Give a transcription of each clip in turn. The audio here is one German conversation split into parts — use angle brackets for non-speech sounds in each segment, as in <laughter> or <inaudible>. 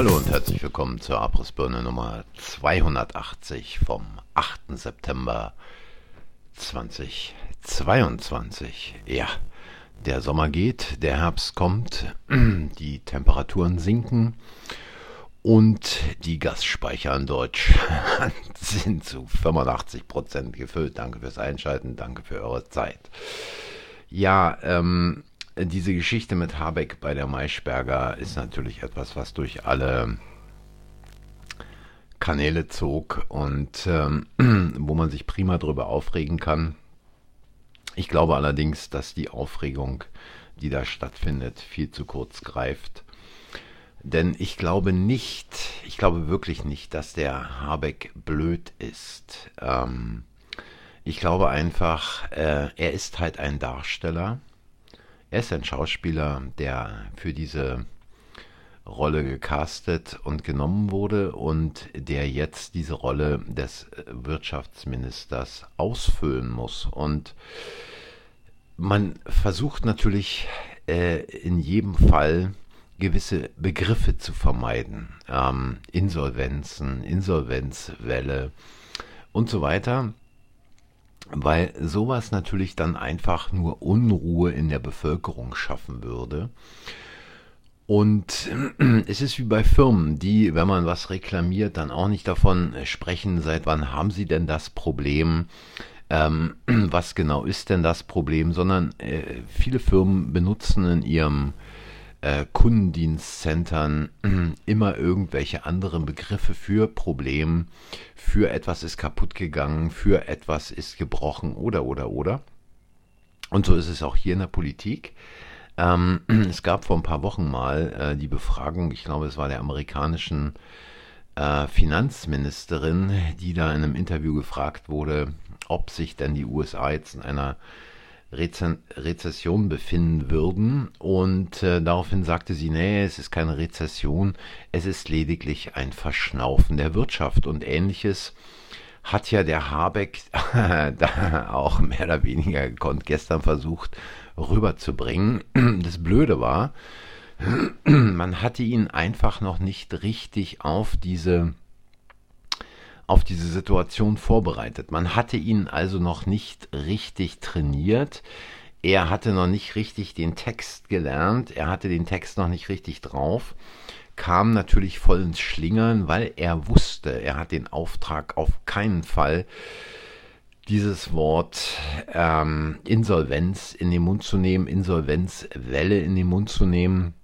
Hallo und herzlich willkommen zur Abrissbirne Nummer 280 vom 8. September 2022. Ja, der Sommer geht, der Herbst kommt, <clears throat> die Temperaturen sinken und die Gasspeicher in Deutschland <laughs> sind zu 85 Prozent gefüllt. Danke fürs Einschalten, danke für eure Zeit. Ja, ähm, diese Geschichte mit Habeck bei der Maischberger ist natürlich etwas, was durch alle Kanäle zog und ähm, <clears throat> wo man sich prima darüber aufregen kann. Ich glaube allerdings, dass die Aufregung, die da stattfindet, viel zu kurz greift denn ich glaube nicht, ich glaube wirklich nicht, dass der Habeck blöd ist. Ähm, ich glaube einfach, äh, er ist halt ein Darsteller. Er ist ein Schauspieler, der für diese Rolle gecastet und genommen wurde und der jetzt diese Rolle des Wirtschaftsministers ausfüllen muss. Und man versucht natürlich äh, in jedem Fall gewisse Begriffe zu vermeiden. Ähm, Insolvenzen, Insolvenzwelle und so weiter. Weil sowas natürlich dann einfach nur Unruhe in der Bevölkerung schaffen würde. Und <clears throat> es ist wie bei Firmen, die, wenn man was reklamiert, dann auch nicht davon sprechen, seit wann haben sie denn das Problem, ähm, <clears throat> was genau ist denn das Problem, sondern äh, viele Firmen benutzen in ihrem äh, Kundendienstcentern <clears throat> immer irgendwelche anderen Begriffe für Problem, für etwas ist kaputt gegangen, für etwas ist gebrochen oder oder oder. Und so ist es auch hier in der Politik. Ähm, <clears throat> es gab vor ein paar Wochen mal äh, die Befragung, ich glaube, es war der amerikanischen äh, Finanzministerin, die da in einem Interview gefragt wurde, ob sich denn die USA jetzt in einer Reze Rezession befinden würden. Und äh, daraufhin sagte sie, nee, es ist keine Rezession, es ist lediglich ein Verschnaufen der Wirtschaft und ähnliches hat ja der Habeck <laughs> da auch mehr oder weniger gekonnt gestern versucht rüberzubringen. Das Blöde war, <clears throat> man hatte ihn einfach noch nicht richtig auf diese auf diese Situation vorbereitet. Man hatte ihn also noch nicht richtig trainiert. Er hatte noch nicht richtig den Text gelernt. Er hatte den Text noch nicht richtig drauf. Kam natürlich voll ins Schlingern, weil er wusste, er hat den Auftrag auf keinen Fall, dieses Wort ähm, Insolvenz in den Mund zu nehmen, Insolvenzwelle in den Mund zu nehmen.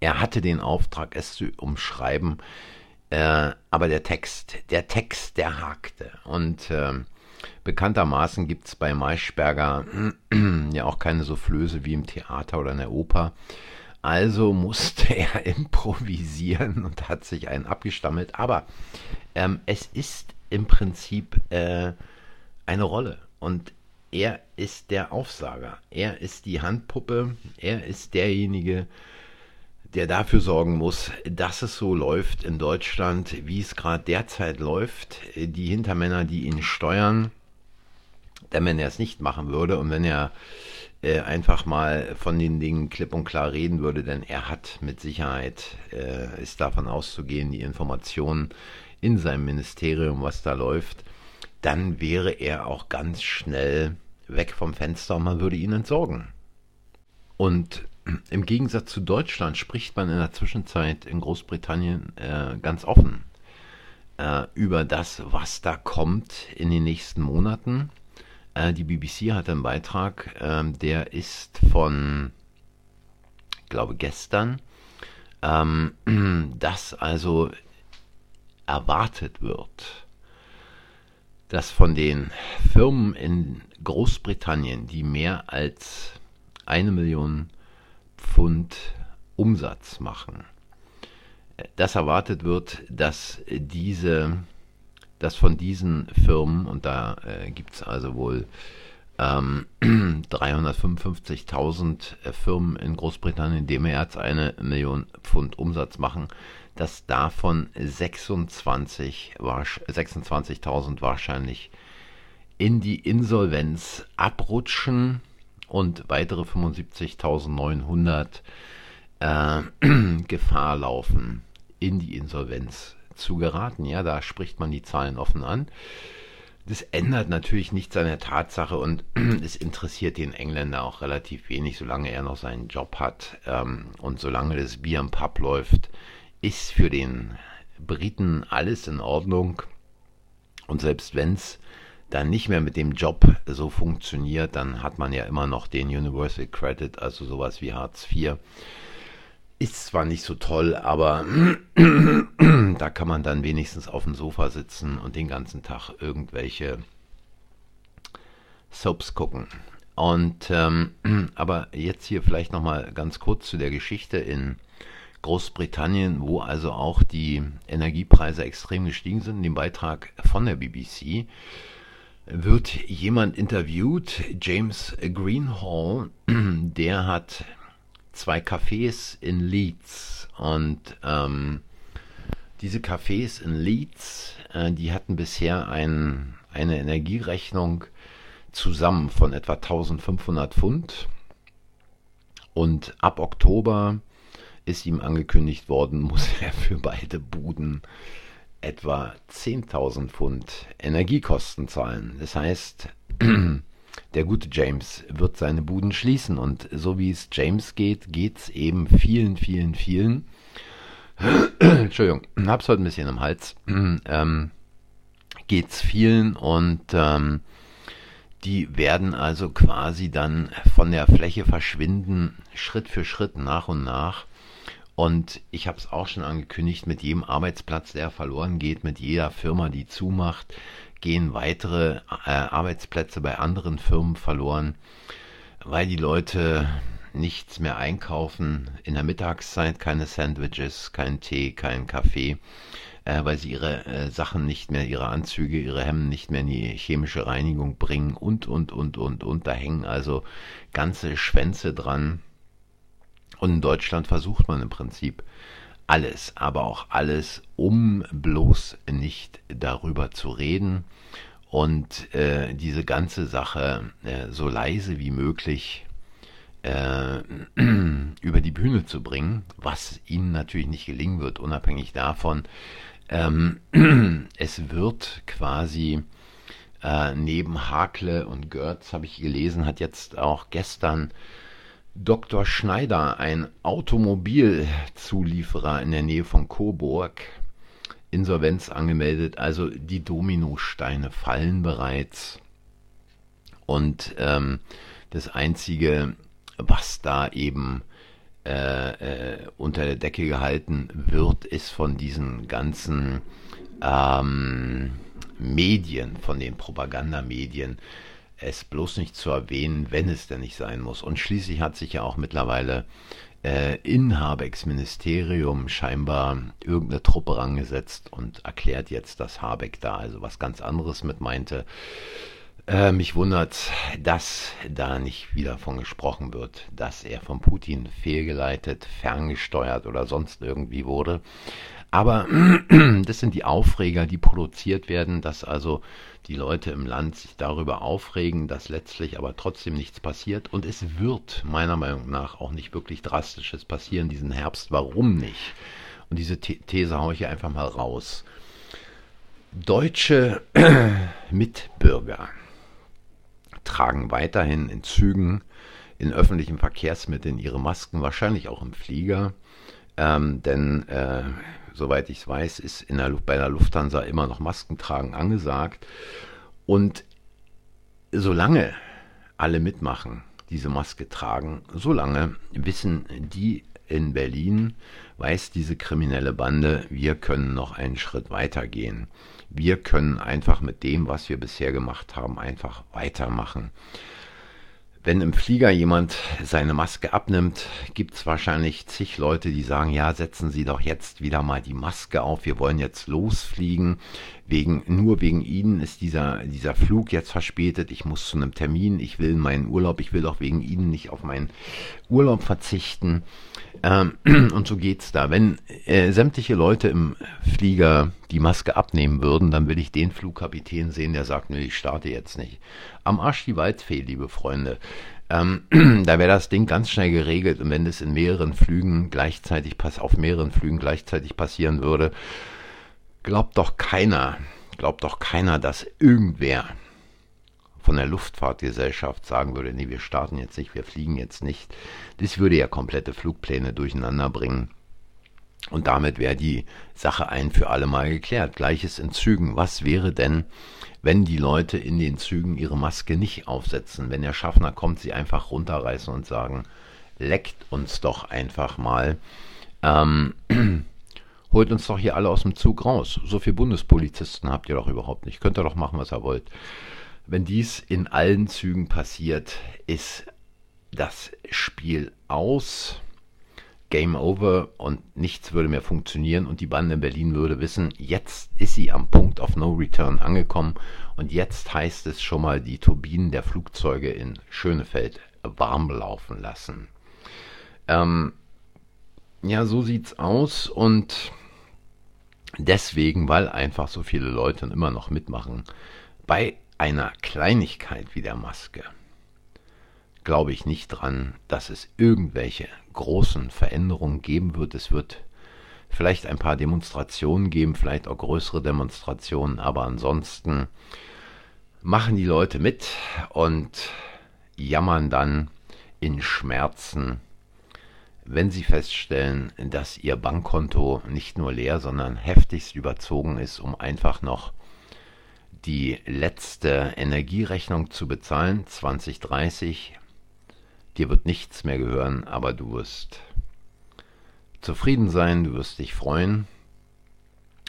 Er hatte den Auftrag, es zu umschreiben, äh, aber der Text, der Text, der hakte. Und äh, bekanntermaßen gibt es bei Maischberger <clears throat> ja auch keine Soufflöse wie im Theater oder in der Oper. Also musste <laughs> er improvisieren und hat sich einen abgestammelt. Aber ähm, es ist im Prinzip äh, eine Rolle. Und er ist der Aufsager. Er ist die Handpuppe. Er ist derjenige, der der dafür sorgen muss, dass es so läuft in Deutschland, wie es gerade derzeit läuft. Die Hintermänner, die ihn steuern, denn wenn er es nicht machen würde und wenn er äh, einfach mal von den Dingen klipp und klar reden würde, denn er hat mit Sicherheit, äh, ist davon auszugehen, die Informationen in seinem Ministerium, was da läuft, dann wäre er auch ganz schnell weg vom Fenster und man würde ihn entsorgen. Und im Gegensatz zu Deutschland spricht man in der Zwischenzeit in Großbritannien äh, ganz offen äh, über das, was da kommt in den nächsten Monaten. Äh, die BBC hat einen Beitrag, ähm, der ist von, ich glaube, gestern, ähm, <clears throat> dass also erwartet wird, dass von den Firmen in Großbritannien, die mehr als eine Million Pfund Umsatz machen. Das erwartet wird, dass diese, dass von diesen Firmen, und da äh, gibt es also wohl ähm, <clears throat> 355.000 äh, Firmen in Großbritannien, die mehr als eine Million Pfund Umsatz machen, dass davon 26.000 26 wahrscheinlich in die Insolvenz abrutschen und weitere 75.900 äh, <clears throat> Gefahr laufen, in die Insolvenz zu geraten. Ja, da spricht man die Zahlen offen an. Das ändert natürlich nichts an der Tatsache und <clears throat> es interessiert den Engländer auch relativ wenig, solange er noch seinen Job hat ähm, und solange das Bier im Pub läuft, ist für den Briten alles in Ordnung. Und selbst wenn es dann nicht mehr mit dem Job so funktioniert, dann hat man ja immer noch den Universal Credit, also sowas wie Hartz IV. Ist zwar nicht so toll, aber <clears throat> da kann man dann wenigstens auf dem Sofa sitzen und den ganzen Tag irgendwelche Soaps gucken. Und ähm, <clears throat> aber jetzt hier vielleicht noch mal ganz kurz zu der Geschichte in Großbritannien, wo also auch die Energiepreise extrem gestiegen sind. In dem Beitrag von der BBC wird jemand interviewt, James Greenhall, <clears throat> der hat zwei Cafés in Leeds. Und ähm, diese Cafés in Leeds, äh, die hatten bisher ein, eine Energierechnung zusammen von etwa 1500 Pfund. Und ab Oktober ist ihm angekündigt worden, <laughs> muss er für beide Buden etwa 10.000 Pfund Energiekosten zahlen. Das heißt, <clears throat> der gute James wird seine Buden schließen. Und so wie es James geht, geht es eben vielen, vielen, vielen. <clears throat> Entschuldigung, hab's heute ein bisschen im Hals. <clears throat> ähm, es vielen und ähm, die werden also quasi dann von der Fläche verschwinden, Schritt für Schritt, nach und nach. Und ich habe es auch schon angekündigt, mit jedem Arbeitsplatz, der verloren geht, mit jeder Firma, die zumacht, gehen weitere äh, Arbeitsplätze bei anderen Firmen verloren, weil die Leute nichts mehr einkaufen. In der Mittagszeit keine Sandwiches, kein Tee, kein Kaffee, äh, weil sie ihre äh, Sachen nicht mehr, ihre Anzüge, ihre Hemden nicht mehr in die chemische Reinigung bringen und, und, und, und, und. Da hängen also ganze Schwänze dran. Und in Deutschland versucht man im Prinzip alles, aber auch alles, um bloß nicht darüber zu reden und äh, diese ganze Sache äh, so leise wie möglich äh, <clears throat> über die Bühne zu bringen, was ihnen natürlich nicht gelingen wird, unabhängig davon. Ähm, <clears throat> es wird quasi äh, neben Hakle und Görz, habe ich gelesen, hat jetzt auch gestern Dr. Schneider, ein Automobilzulieferer in der Nähe von Coburg, Insolvenz angemeldet. Also die Dominosteine fallen bereits. Und ähm, das Einzige, was da eben äh, äh, unter der Decke gehalten wird, ist von diesen ganzen ähm, Medien, von den Propagandamedien, es bloß nicht zu erwähnen, wenn es denn nicht sein muss. Und schließlich hat sich ja auch mittlerweile äh, in Habecks Ministerium scheinbar irgendeine Truppe rangesetzt und erklärt jetzt, dass Habeck da also was ganz anderes mit meinte. Äh, mich wundert, dass da nicht wieder von gesprochen wird, dass er von Putin fehlgeleitet, ferngesteuert oder sonst irgendwie wurde. Aber <clears throat> das sind die Aufreger, die produziert werden, dass also die Leute im Land sich darüber aufregen, dass letztlich aber trotzdem nichts passiert. Und es wird meiner Meinung nach auch nicht wirklich Drastisches passieren diesen Herbst. Warum nicht? Und diese These haue ich hier einfach mal raus. Deutsche <clears throat> Mitbürger tragen weiterhin in Zügen, in öffentlichen Verkehrsmitteln ihre Masken, wahrscheinlich auch im Flieger. Ähm, denn äh, soweit ich es weiß, ist in der, bei der Lufthansa immer noch Maskentragen angesagt. Und solange alle mitmachen, diese Maske tragen, solange wissen die in Berlin, weiß diese kriminelle Bande, wir können noch einen Schritt weiter gehen. Wir können einfach mit dem, was wir bisher gemacht haben, einfach weitermachen. Wenn im Flieger jemand seine Maske abnimmt, gibt es wahrscheinlich zig Leute, die sagen, ja, setzen Sie doch jetzt wieder mal die Maske auf, wir wollen jetzt losfliegen. Wegen, nur wegen Ihnen ist dieser, dieser Flug jetzt verspätet, ich muss zu einem Termin, ich will meinen Urlaub, ich will doch wegen Ihnen nicht auf meinen Urlaub verzichten. Ähm, <clears throat> und so geht's da. Wenn äh, sämtliche Leute im Flieger die Maske abnehmen würden, dann will ich den Flugkapitän sehen, der sagt, nee, ich starte jetzt nicht. Am Arsch die Waldfee, liebe Freunde. Ähm, <clears throat> da wäre das Ding ganz schnell geregelt und wenn es in mehreren Flügen gleichzeitig pass auf mehreren Flügen gleichzeitig passieren würde, glaubt doch keiner, glaubt doch keiner, dass irgendwer von der Luftfahrtgesellschaft sagen würde, nee, wir starten jetzt nicht, wir fliegen jetzt nicht. Das würde ja komplette Flugpläne durcheinander bringen. Und damit wäre die Sache ein für alle Mal geklärt. Gleiches in Zügen. Was wäre denn, wenn die Leute in den Zügen ihre Maske nicht aufsetzen? Wenn der Schaffner kommt, sie einfach runterreißen und sagen, leckt uns doch einfach mal. Ähm, <clears throat> holt uns doch hier alle aus dem Zug raus. So viele Bundespolizisten habt ihr doch überhaupt nicht. Könnt ihr doch machen, was ihr wollt. Wenn dies in allen Zügen passiert, ist das Spiel aus. Game over und nichts würde mehr funktionieren und die Bande in Berlin würde wissen, jetzt ist sie am Punkt of No Return angekommen und jetzt heißt es schon mal die Turbinen der Flugzeuge in Schönefeld warm laufen lassen. Ähm, ja, so sieht's aus und deswegen, weil einfach so viele Leute immer noch mitmachen, bei einer Kleinigkeit wie der Maske glaube ich nicht dran, dass es irgendwelche großen Veränderungen geben wird. Es wird vielleicht ein paar Demonstrationen geben, vielleicht auch größere Demonstrationen, aber ansonsten machen die Leute mit und jammern dann in Schmerzen, wenn sie feststellen, dass ihr Bankkonto nicht nur leer, sondern heftigst überzogen ist, um einfach noch die letzte Energierechnung zu bezahlen, 2030 Dir wird nichts mehr gehören, aber du wirst zufrieden sein, du wirst dich freuen.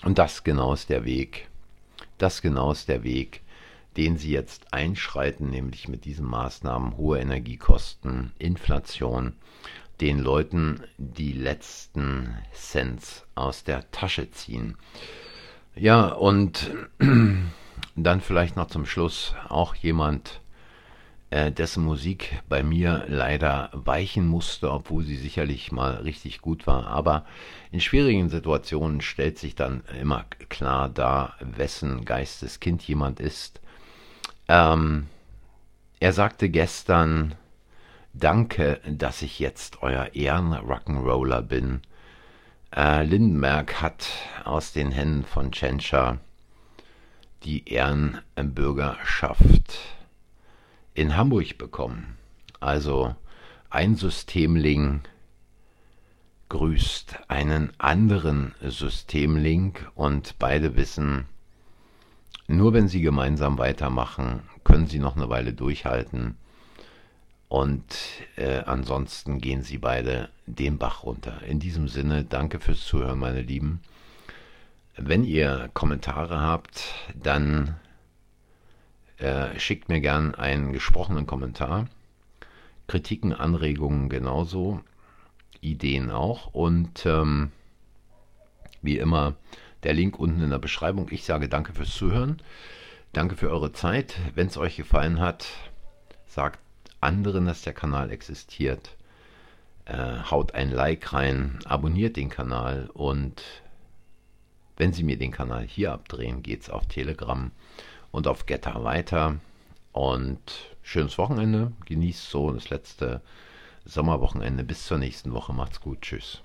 Und das genau ist der Weg. Das genau ist der Weg, den sie jetzt einschreiten, nämlich mit diesen Maßnahmen hohe Energiekosten, Inflation, den Leuten die letzten Cents aus der Tasche ziehen. Ja, und <clears throat> dann vielleicht noch zum Schluss auch jemand, äh, dessen Musik bei mir leider weichen musste, obwohl sie sicherlich mal richtig gut war. Aber in schwierigen Situationen stellt sich dann immer klar dar, wessen Geisteskind jemand ist. Ähm, er sagte gestern, Danke, dass ich jetzt euer Ehren-Rock'n'Roller bin. Äh, Lindenberg hat aus den Händen von Tschentscher die Ehrenbürgerschaft in Hamburg bekommen. Also ein Systemling grüßt einen anderen Systemlink und beide wissen, nur wenn sie gemeinsam weitermachen, können sie noch eine Weile durchhalten und äh, ansonsten gehen sie beide den Bach runter. In diesem Sinne, danke fürs Zuhören, meine Lieben. Wenn ihr Kommentare habt, dann äh, schickt mir gern einen gesprochenen Kommentar. Kritiken, Anregungen genauso, Ideen auch. Und ähm, wie immer der Link unten in der Beschreibung. Ich sage danke fürs Zuhören. Danke für eure Zeit. Wenn es euch gefallen hat, sagt anderen, dass der Kanal existiert. Äh, haut ein Like rein, abonniert den Kanal und wenn Sie mir den Kanal hier abdrehen, geht es auf Telegram und auf Getter weiter. Und schönes Wochenende. Genießt so das letzte Sommerwochenende. Bis zur nächsten Woche. Macht's gut. Tschüss.